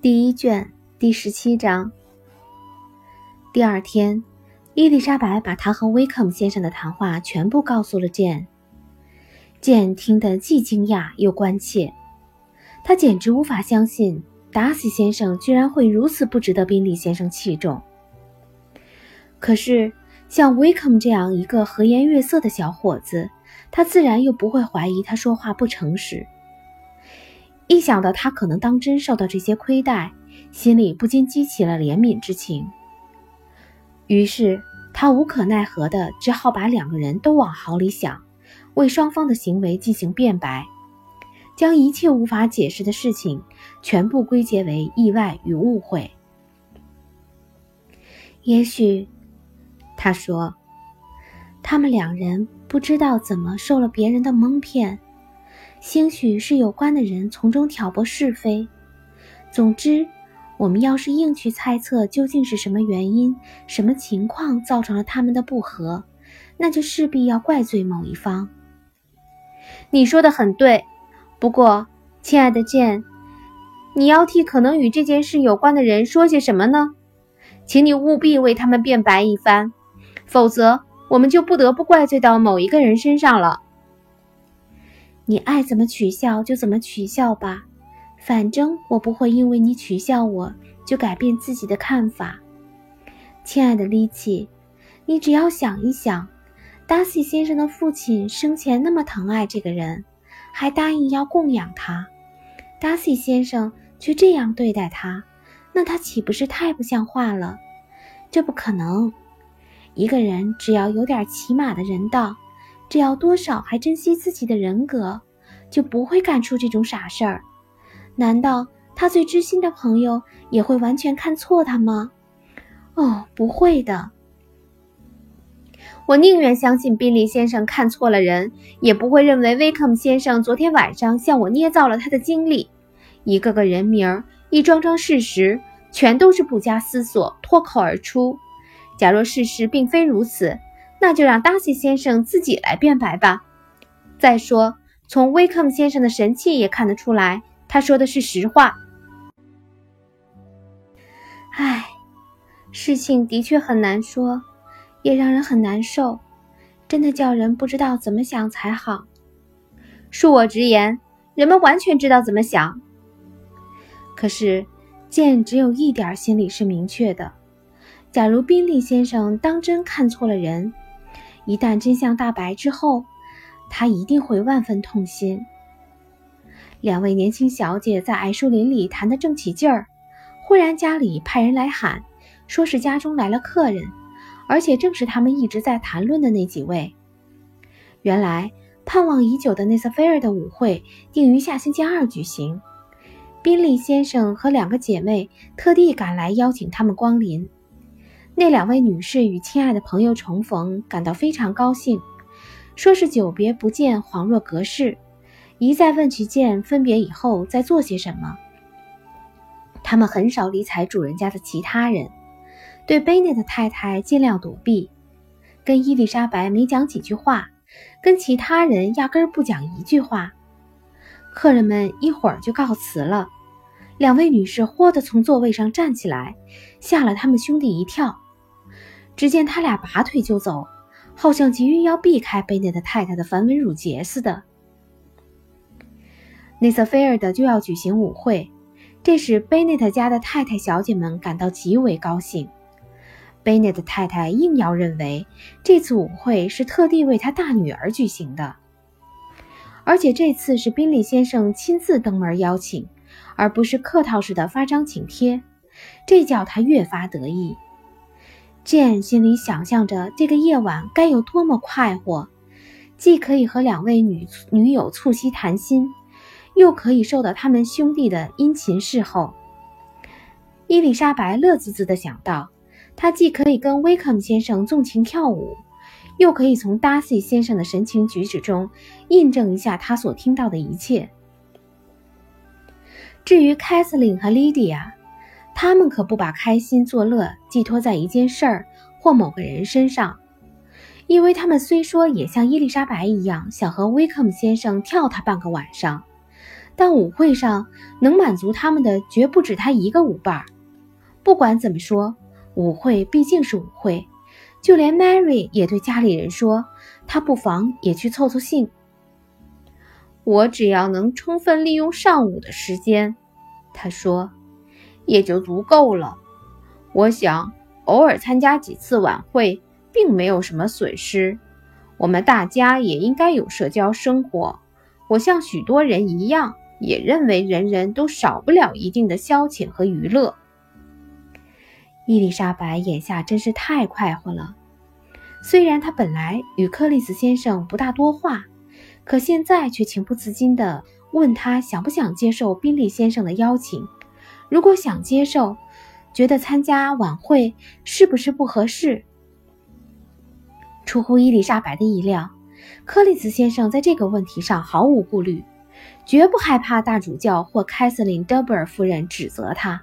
第一卷第十七章。第二天，伊丽莎白把她和威克姆先生的谈话全部告诉了简。简听得既惊讶又关切，他简直无法相信达西先生居然会如此不值得宾利先生器重。可是，像威克姆这样一个和颜悦色的小伙子，他自然又不会怀疑他说话不诚实。一想到他可能当真受到这些亏待，心里不禁激起了怜悯之情。于是他无可奈何的只好把两个人都往好里想，为双方的行为进行辩白，将一切无法解释的事情全部归结为意外与误会。也许，他说，他们两人不知道怎么受了别人的蒙骗。兴许是有关的人从中挑拨是非。总之，我们要是硬去猜测究竟是什么原因、什么情况造成了他们的不和，那就势必要怪罪某一方。你说的很对，不过，亲爱的剑，你要替可能与这件事有关的人说些什么呢？请你务必为他们辩白一番，否则我们就不得不怪罪到某一个人身上了。你爱怎么取笑就怎么取笑吧，反正我不会因为你取笑我就改变自己的看法。亲爱的丽奇，你只要想一想，达西先生的父亲生前那么疼爱这个人，还答应要供养他，达西先生却这样对待他，那他岂不是太不像话了？这不可能。一个人只要有点起码的人道。只要多少还珍惜自己的人格，就不会干出这种傻事儿。难道他最知心的朋友也会完全看错他吗？哦，不会的。我宁愿相信宾利先生看错了人，也不会认为威克姆先生昨天晚上向我捏造了他的经历。一个个人名，一桩桩事实，全都是不加思索脱口而出。假若事实并非如此，那就让达西先生自己来辩白吧。再说，从威克姆先生的神气也看得出来，他说的是实话。唉，事情的确很难说，也让人很难受，真的叫人不知道怎么想才好。恕我直言，人们完全知道怎么想。可是，剑只有一点心里是明确的：假如宾利先生当真看错了人。一旦真相大白之后，他一定会万分痛心。两位年轻小姐在矮树林里谈得正起劲儿，忽然家里派人来喊，说是家中来了客人，而且正是他们一直在谈论的那几位。原来盼望已久的内瑟菲尔的舞会定于下星期二举行，宾利先生和两个姐妹特地赶来邀请他们光临。那两位女士与亲爱的朋友重逢，感到非常高兴，说是久别不见，恍若隔世，一再问起见分别以后在做些什么。他们很少理睬主人家的其他人，对贝内的太太尽量躲避，跟伊丽莎白没讲几句话，跟其他人压根儿不讲一句话。客人们一会儿就告辞了，两位女士豁地从座位上站起来，吓了他们兄弟一跳。只见他俩拔腿就走，好像急于要避开贝内特太太的繁文缛节似的。内瑟菲尔德就要举行舞会，这使贝内特家的太太小姐们感到极为高兴。贝内特太太硬要认为这次舞会是特地为他大女儿举行的，而且这次是宾利先生亲自登门邀请，而不是客套式的发张请帖，这叫他越发得意。Jane 心里想象着这个夜晚该有多么快活，既可以和两位女女友促膝谈心，又可以受到他们兄弟的殷勤侍候。伊丽莎白乐滋滋地想到，她既可以跟威克姆先生纵情跳舞，又可以从 Darcy 先生的神情举止中印证一下他所听到的一切。至于凯瑟琳和莉迪亚，他们可不把开心作乐寄托在一件事儿或某个人身上，因为他们虽说也像伊丽莎白一样想和威克姆先生跳他半个晚上，但舞会上能满足他们的绝不止他一个舞伴儿。不管怎么说，舞会毕竟是舞会。就连 Mary 也对家里人说，她不妨也去凑凑兴。我只要能充分利用上午的时间，她说，也就足够了。我想偶尔参加几次晚会，并没有什么损失。我们大家也应该有社交生活。我像许多人一样，也认为人人都少不了一定的消遣和娱乐。伊丽莎白眼下真是太快活了。虽然她本来与克里斯先生不大多话，可现在却情不自禁地问他想不想接受宾利先生的邀请。如果想接受，觉得参加晚会是不是不合适？出乎伊丽莎白的意料，克里斯先生在这个问题上毫无顾虑，绝不害怕大主教或凯瑟琳·德布尔夫人指责他。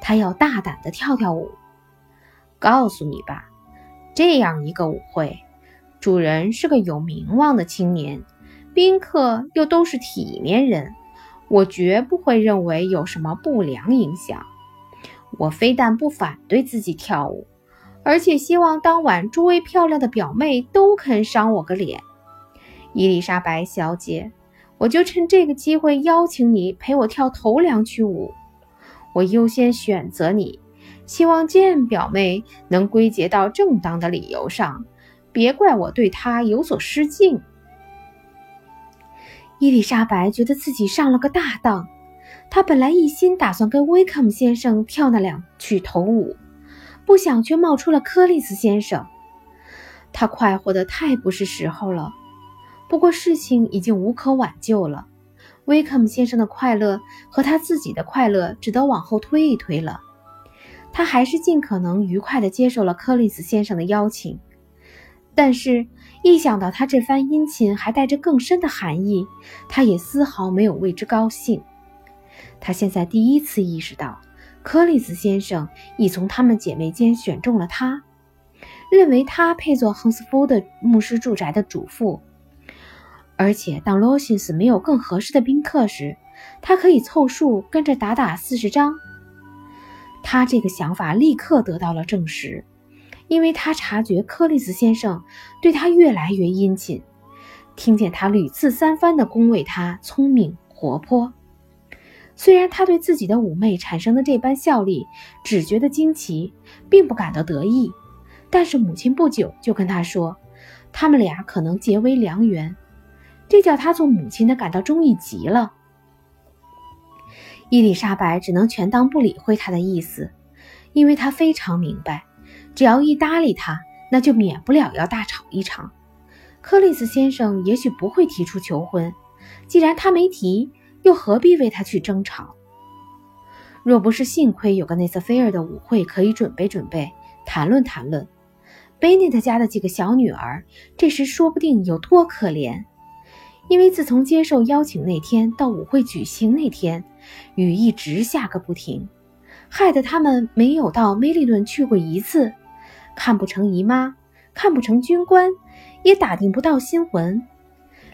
他要大胆地跳跳舞。告诉你吧，这样一个舞会，主人是个有名望的青年，宾客又都是体面人，我绝不会认为有什么不良影响。我非但不反对自己跳舞，而且希望当晚诸位漂亮的表妹都肯赏我个脸。伊丽莎白小姐，我就趁这个机会邀请你陪我跳头两曲舞。我优先选择你。希望见表妹能归结到正当的理由上，别怪我对她有所失敬。伊丽莎白觉得自己上了个大当，她本来一心打算跟威克姆先生跳那两曲头舞，不想却冒出了柯利斯先生，她快活得太不是时候了。不过事情已经无可挽救了，威克姆先生的快乐和他自己的快乐只得往后推一推了。他还是尽可能愉快地接受了柯利斯先生的邀请，但是，一想到他这番殷勤还带着更深的含义，他也丝毫没有为之高兴。他现在第一次意识到，克里斯先生已从他们姐妹间选中了他，认为他配做亨斯福的牧师住宅的主妇，而且当罗西斯没有更合适的宾客时，他可以凑数跟着打打四十张。他这个想法立刻得到了证实，因为他察觉克里斯先生对他越来越殷勤，听见他屡次三番的恭维他聪明活泼。虽然他对自己的妩媚产生的这般效力只觉得惊奇，并不感到得意，但是母亲不久就跟他说，他们俩可能结为良缘，这叫他做母亲的感到中意极了。伊丽莎白只能全当不理会他的意思，因为她非常明白，只要一搭理他，那就免不了要大吵一场。克里斯先生也许不会提出求婚，既然他没提，又何必为他去争吵？若不是幸亏有个内瑟菲尔的舞会可以准备准备、谈论谈论，贝内特家的几个小女儿这时说不定有多可怜。因为自从接受邀请那天到舞会举行那天，雨一直下个不停，害得他们没有到梅利顿去过一次，看不成姨妈，看不成军官，也打听不到新闻，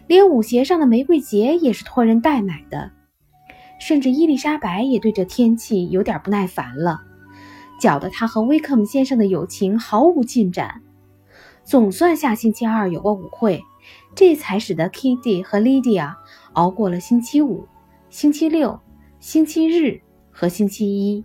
连舞鞋上的玫瑰结也是托人代买的。甚至伊丽莎白也对这天气有点不耐烦了，搅得她和威克姆先生的友情毫无进展。总算下星期二有个舞会。这才使得 Kitty 和 Lydia 熬过了星期五、星期六、星期日和星期一。